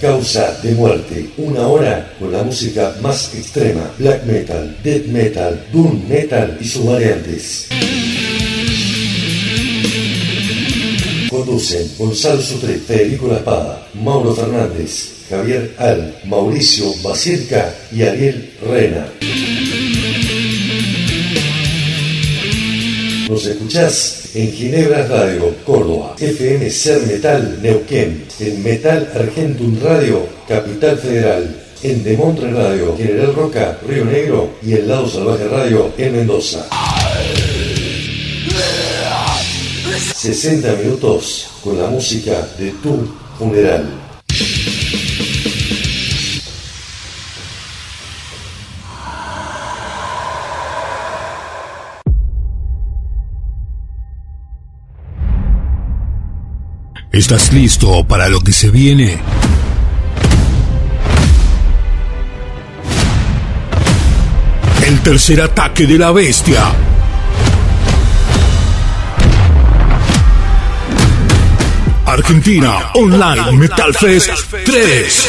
Causa de Muerte, una hora con la música más extrema, black metal, death metal, doom metal y sus variantes. Conducen Gonzalo Sutre, Federico La Espada, Mauro Fernández, Javier Al, Mauricio Basirca y Ariel Rena. Nos escuchás en Ginebra Radio, Córdoba, FM Ser Metal, Neuquén, en Metal Argentum Radio, Capital Federal, en Demontre Radio, General Roca, Río Negro y el Lado Salvaje Radio en Mendoza. 60 minutos con la música de tu funeral. ¿Estás listo para lo que se viene? El tercer ataque de la bestia. Argentina Online Metal Fest 3.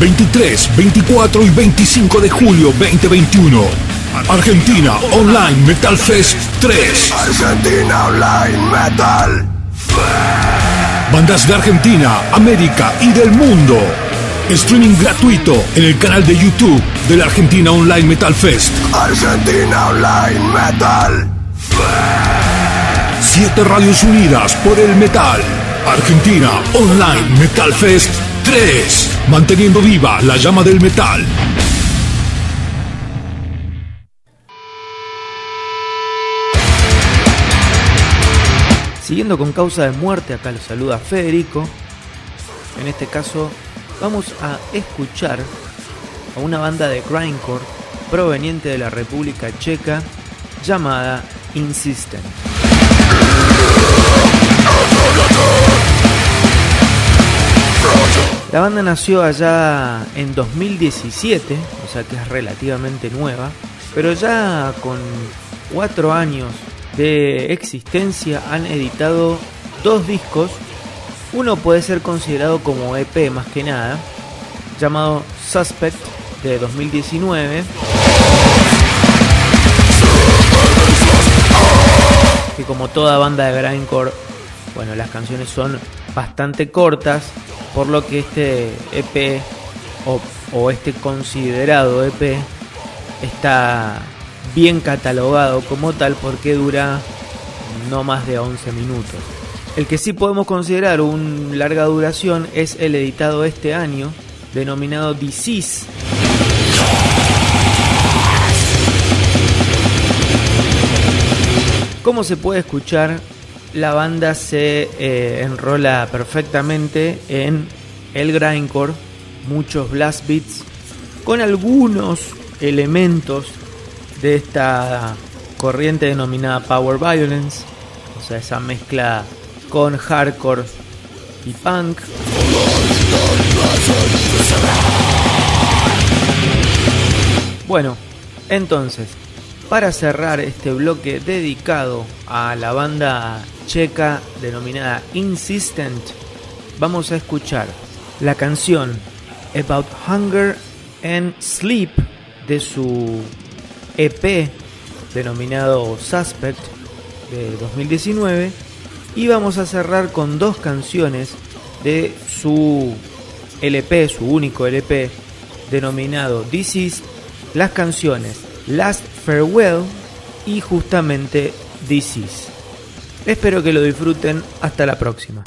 23, 24 y 25 de julio 2021. Argentina Online Metal Fest 3. Argentina Online Metal Bandas de Argentina, América y del mundo. Streaming gratuito en el canal de YouTube de la Argentina Online Metal Fest. Argentina Online Metal Siete radios unidas por el metal. Argentina Online Metal Fest 3. Manteniendo viva la llama del metal. Siguiendo con causa de muerte, acá lo saluda Federico. En este caso vamos a escuchar a una banda de grindcore proveniente de la República Checa llamada Insistent. La banda nació allá en 2017, o sea que es relativamente nueva, pero ya con cuatro años de existencia han editado dos discos. Uno puede ser considerado como EP más que nada, llamado Suspect de 2019. Que como toda banda de grindcore, bueno, las canciones son bastante cortas, por lo que este EP o, o este considerado EP está bien catalogado como tal porque dura no más de 11 minutos. El que sí podemos considerar un larga duración es el editado este año, denominado Disease. Como se puede escuchar, la banda se eh, enrola perfectamente en el grindcore, muchos blast beats, con algunos elementos de esta corriente denominada Power Violence, o sea, esa mezcla con hardcore y punk. Bueno, entonces, para cerrar este bloque dedicado a la banda checa denominada Insistent, vamos a escuchar la canción About Hunger and Sleep de su EP denominado Suspect de 2019 y vamos a cerrar con dos canciones de su LP, su único LP denominado This Is, las canciones Last Farewell y justamente This Is. Espero que lo disfruten, hasta la próxima.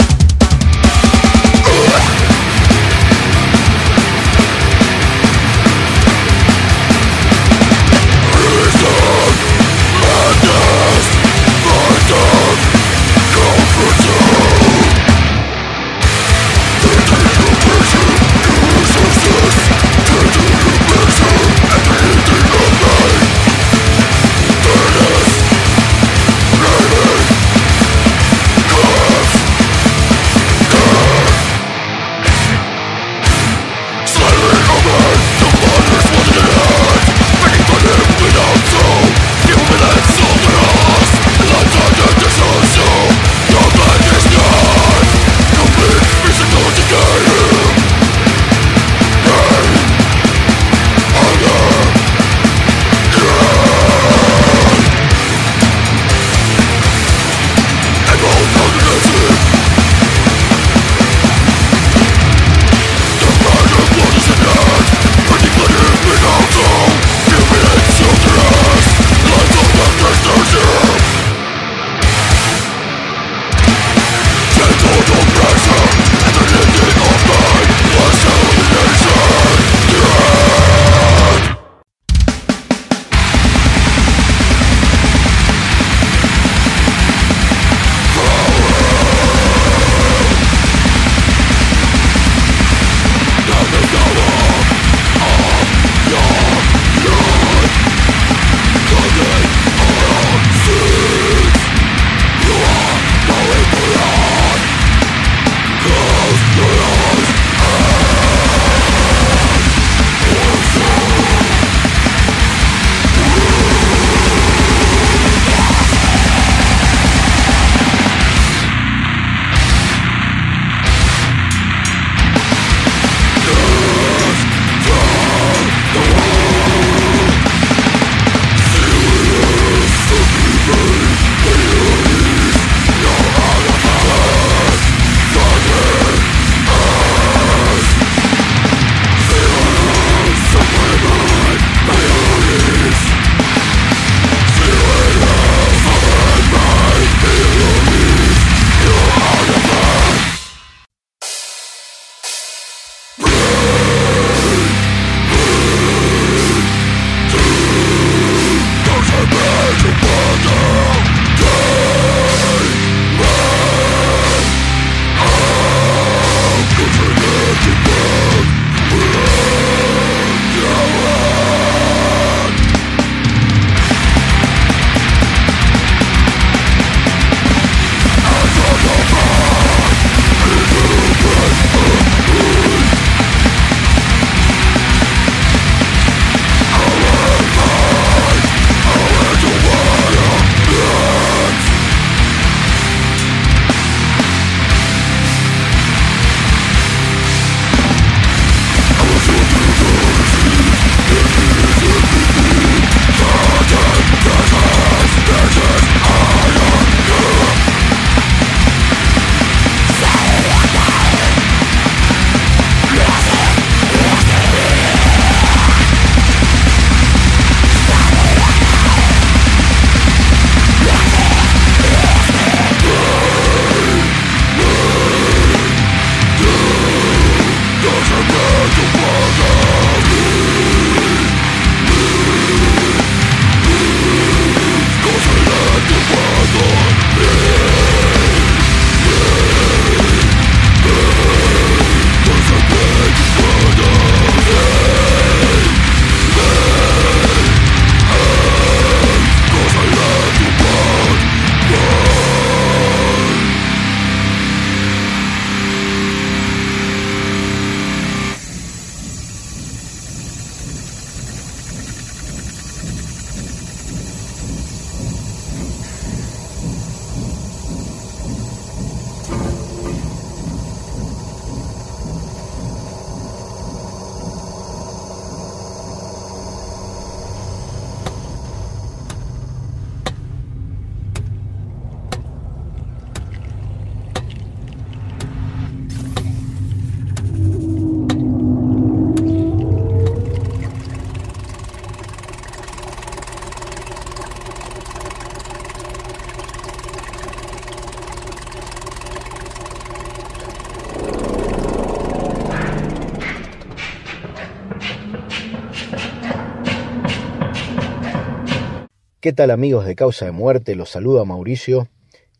¿Qué tal amigos de Causa de Muerte? Los saluda Mauricio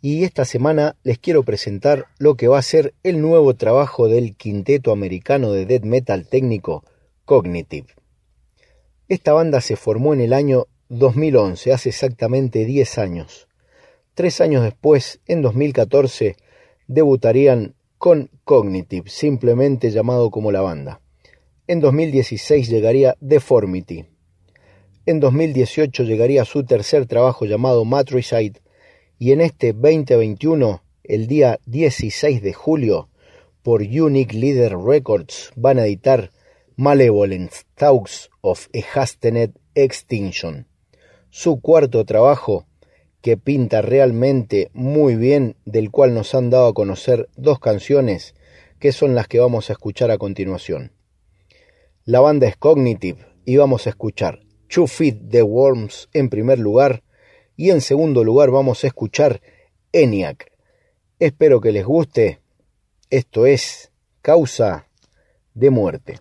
y esta semana les quiero presentar lo que va a ser el nuevo trabajo del quinteto americano de death metal técnico Cognitive. Esta banda se formó en el año 2011, hace exactamente 10 años. Tres años después, en 2014, debutarían con Cognitive, simplemente llamado como la banda. En 2016 llegaría Deformity, en 2018 llegaría su tercer trabajo llamado Matricide y en este 2021, el día 16 de julio, por Unique Leader Records van a editar Malevolent Talks of a Hastened Extinction, su cuarto trabajo que pinta realmente muy bien, del cual nos han dado a conocer dos canciones que son las que vamos a escuchar a continuación. La banda es Cognitive y vamos a escuchar To Feed the Worms en primer lugar y en segundo lugar vamos a escuchar ENIAC. Espero que les guste. Esto es Causa de Muerte.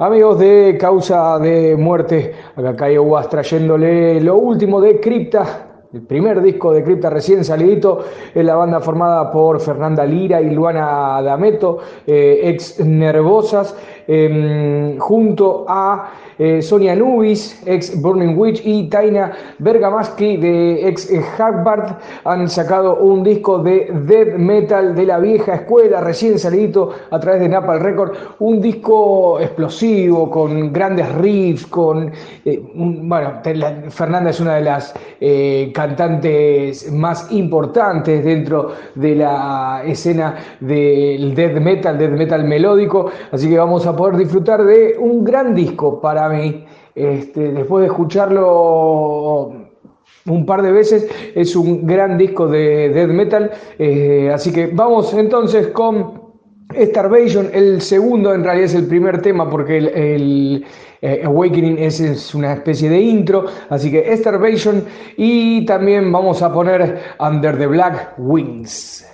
Amigos de Causa de Muerte, acá Cayo Was trayéndole lo último de Cripta, el primer disco de Cripta recién salidito, es la banda formada por Fernanda Lira y Luana D'Ameto, eh, ex Nervosas, em, junto a eh, Sonia Nubis, ex Burning Witch, y Taina Bergamaschi, de ex Harvard, han sacado un disco de death metal de la vieja escuela, recién salidito a través de Napal Record, un disco explosivo, con grandes riffs, con, eh, bueno, Fernanda es una de las eh, cantantes más importantes dentro de la escena del death metal, death metal melódico, así que vamos a poder disfrutar de un gran disco para mí, este, después de escucharlo un par de veces, es un gran disco de death metal. Eh, así que vamos entonces con Starvation, el segundo en realidad es el primer tema porque el, eh, Awakening es, una especie de intro, así que Starvation y también vamos a poner Under the Black Wings.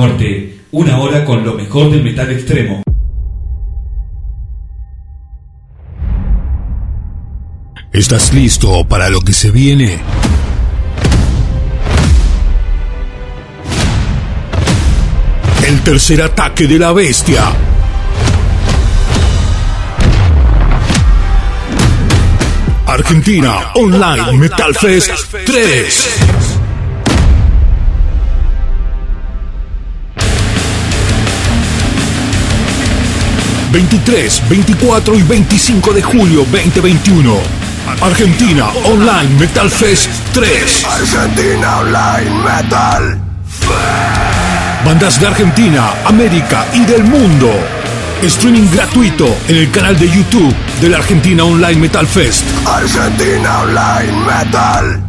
Muerte, una hora con lo mejor del metal extremo. ¿Estás listo para lo que se viene? El tercer ataque de la bestia. Argentina Online Metal Fest 3. 23, 24 y 25 de julio 2021. Argentina Online Metal Fest 3. Argentina Online Metal. Bandas de Argentina, América y del mundo. Streaming gratuito en el canal de YouTube de la Argentina Online Metal Fest. Argentina Online Metal.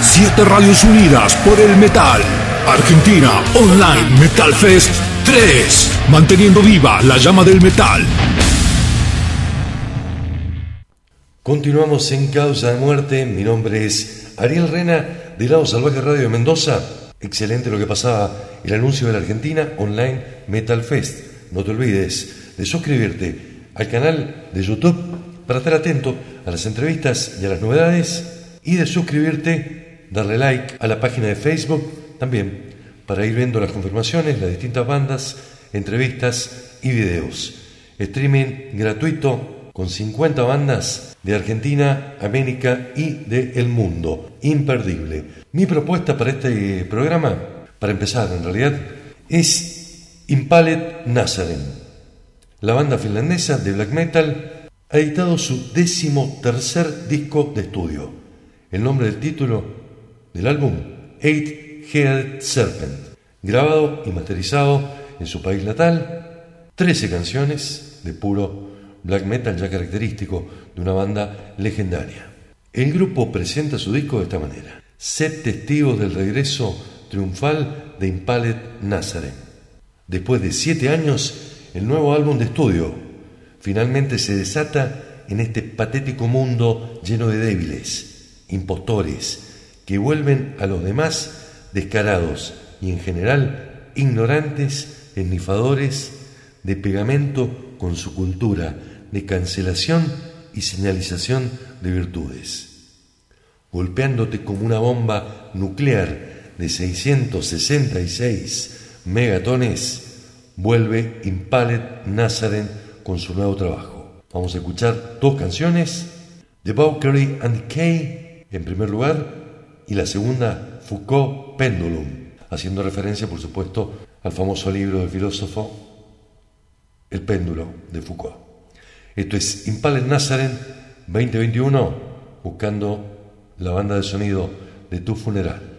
Siete radios unidas por el metal. Argentina Online Metal Fest 3. Manteniendo viva la llama del metal. Continuamos en Causa de Muerte. Mi nombre es Ariel Rena de Lado Salvaje Radio de Mendoza. Excelente lo que pasaba el anuncio de la Argentina Online Metal Fest. No te olvides de suscribirte al canal de YouTube para estar atento a las entrevistas y a las novedades y de suscribirte, darle like a la página de Facebook también para ir viendo las confirmaciones, las distintas bandas, entrevistas y videos. Streaming gratuito con 50 bandas de Argentina, América y de el mundo. Imperdible. Mi propuesta para este programa, para empezar en realidad, es Impalet Nazaren. La banda finlandesa de black metal ha editado su décimo tercer disco de estudio. El nombre del título del álbum, Eight Head Serpent, grabado y masterizado en su país natal, 13 canciones de puro black metal ya característico de una banda legendaria. El grupo presenta su disco de esta manera. Sed testigos del regreso triunfal de Impaled Nazareth. Después de siete años, el nuevo álbum de estudio finalmente se desata en este patético mundo lleno de débiles, impostores, que vuelven a los demás descarados y en general ignorantes, esnifadores de pegamento con su cultura de cancelación y señalización de virtudes, golpeándote como una bomba nuclear de 666 megatones, vuelve Impalet Nazaren con su nuevo trabajo. Vamos a escuchar dos canciones, The Valkyrie and Decay en primer lugar y la segunda Foucault Pendulum, haciendo referencia, por supuesto, al famoso libro del filósofo El péndulo de Foucault. Esto es Impale Nazaren 2021, buscando la banda de sonido de tu funeral.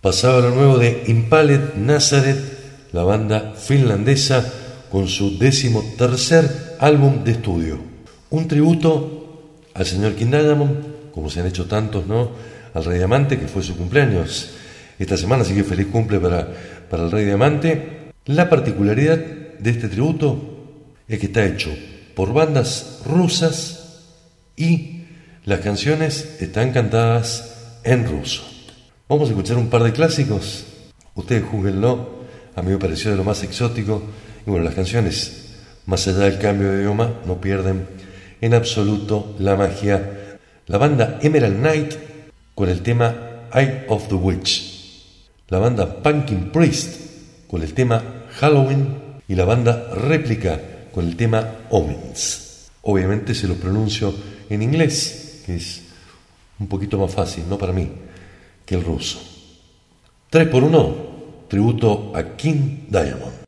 Pasaba lo nuevo de Impaled Nazareth, la banda finlandesa, con su décimo tercer álbum de estudio. Un tributo al señor King como se han hecho tantos, ¿no? Al Rey Diamante, que fue su cumpleaños esta semana, así que feliz cumple para, para el Rey Diamante. La particularidad de este tributo es que está hecho por bandas rusas y las canciones están cantadas en ruso. Vamos a escuchar un par de clásicos. Ustedes juzguenlo. A mí me pareció de lo más exótico. Y bueno, las canciones, más allá del cambio de idioma, no pierden en absoluto la magia. La banda Emerald Knight con el tema Eye of the Witch. La banda Pumpkin Priest con el tema Halloween. Y la banda Réplica con el tema Omens. Obviamente se lo pronuncio en inglés, que es un poquito más fácil, no para mí el ruso. 3 por 1, tributo a King Diamond.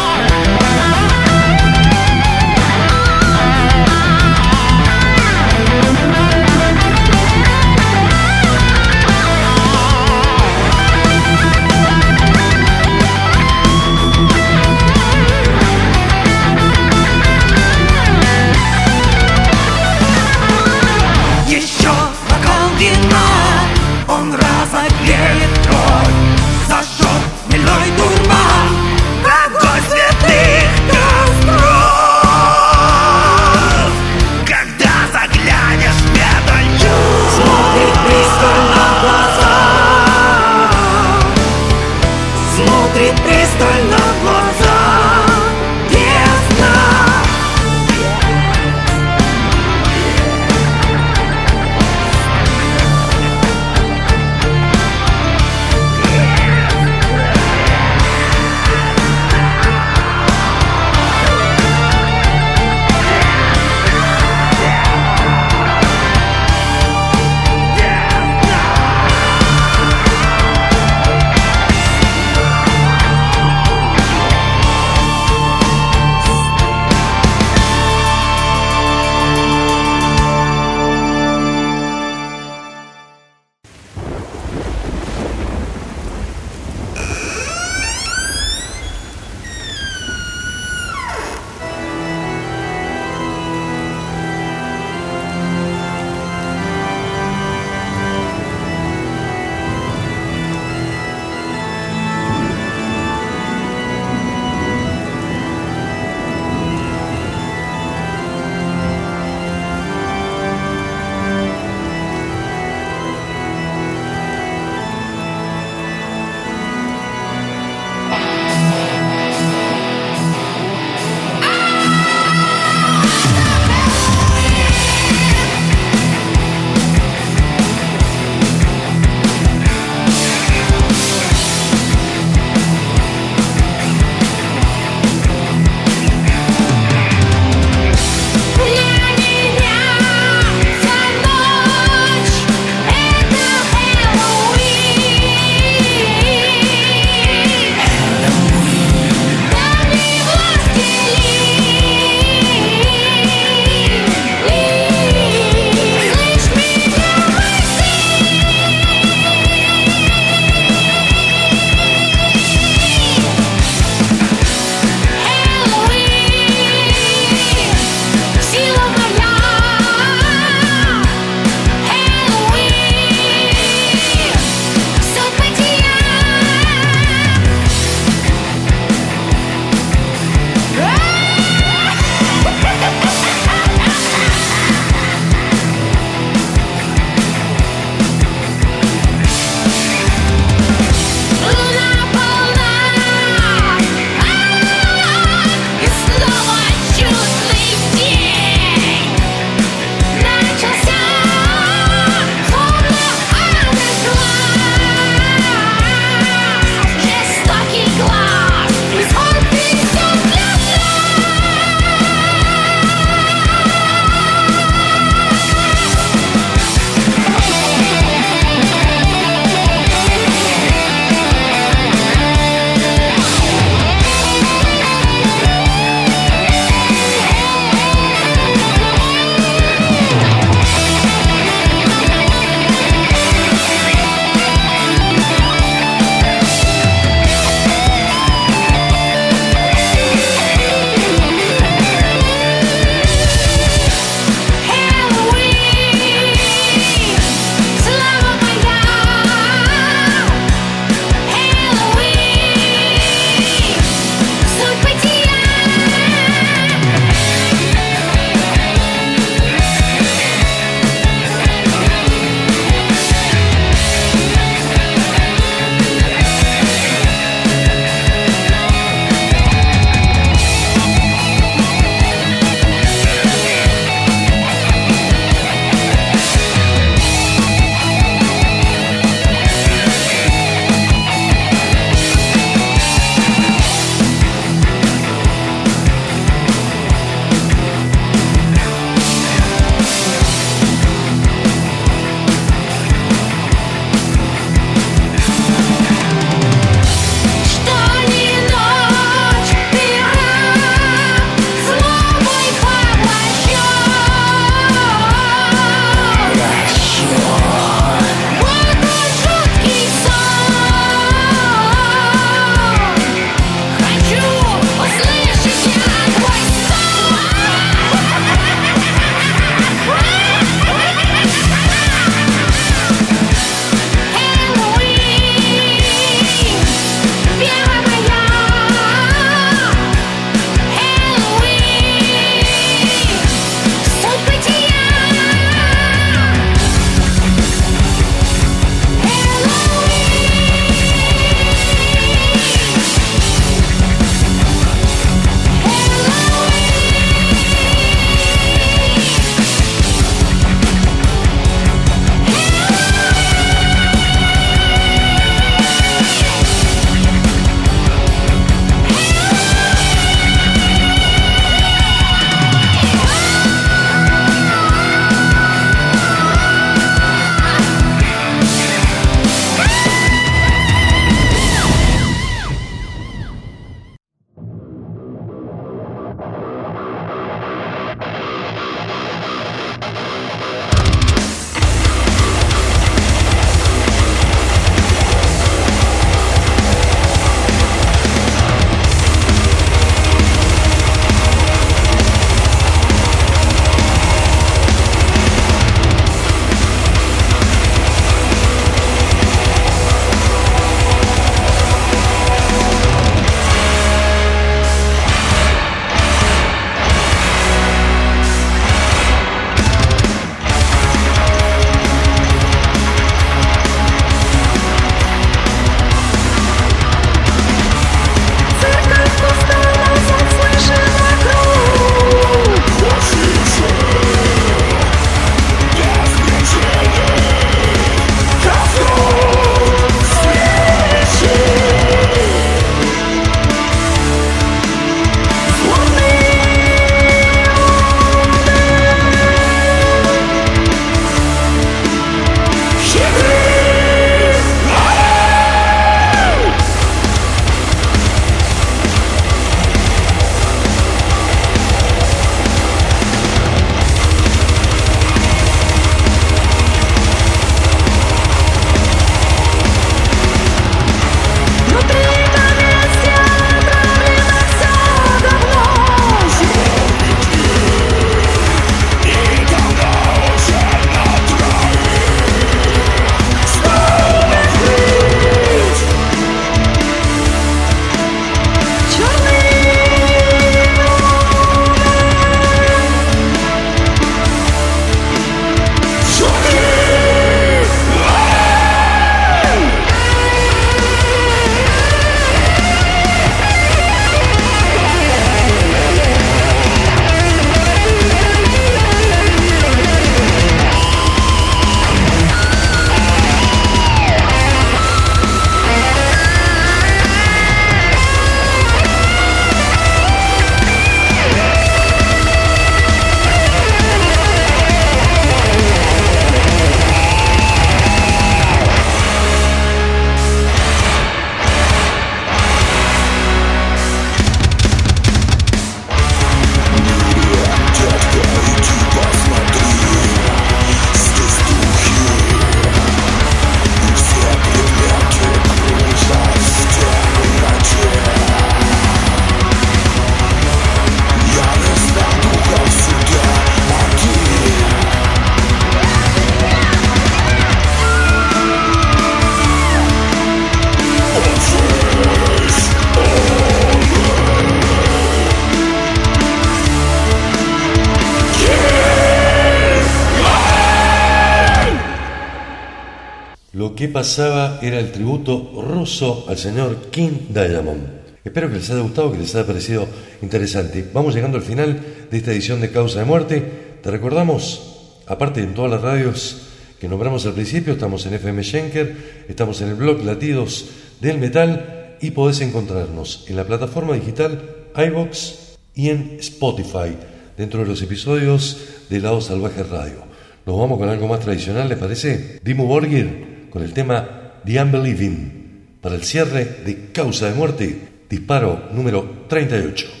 Que pasaba era el tributo ruso al señor King Diamond. Espero que les haya gustado, que les haya parecido interesante. Vamos llegando al final de esta edición de Causa de Muerte. Te recordamos, aparte en todas las radios que nombramos al principio, estamos en FM Schenker, estamos en el blog Latidos del Metal y podés encontrarnos en la plataforma digital iBox y en Spotify, dentro de los episodios de Lado Salvaje Radio. Nos vamos con algo más tradicional, ¿les parece? Dimo Borgir con el tema The Unbelieving para el cierre de Causa de Muerte Disparo número 38.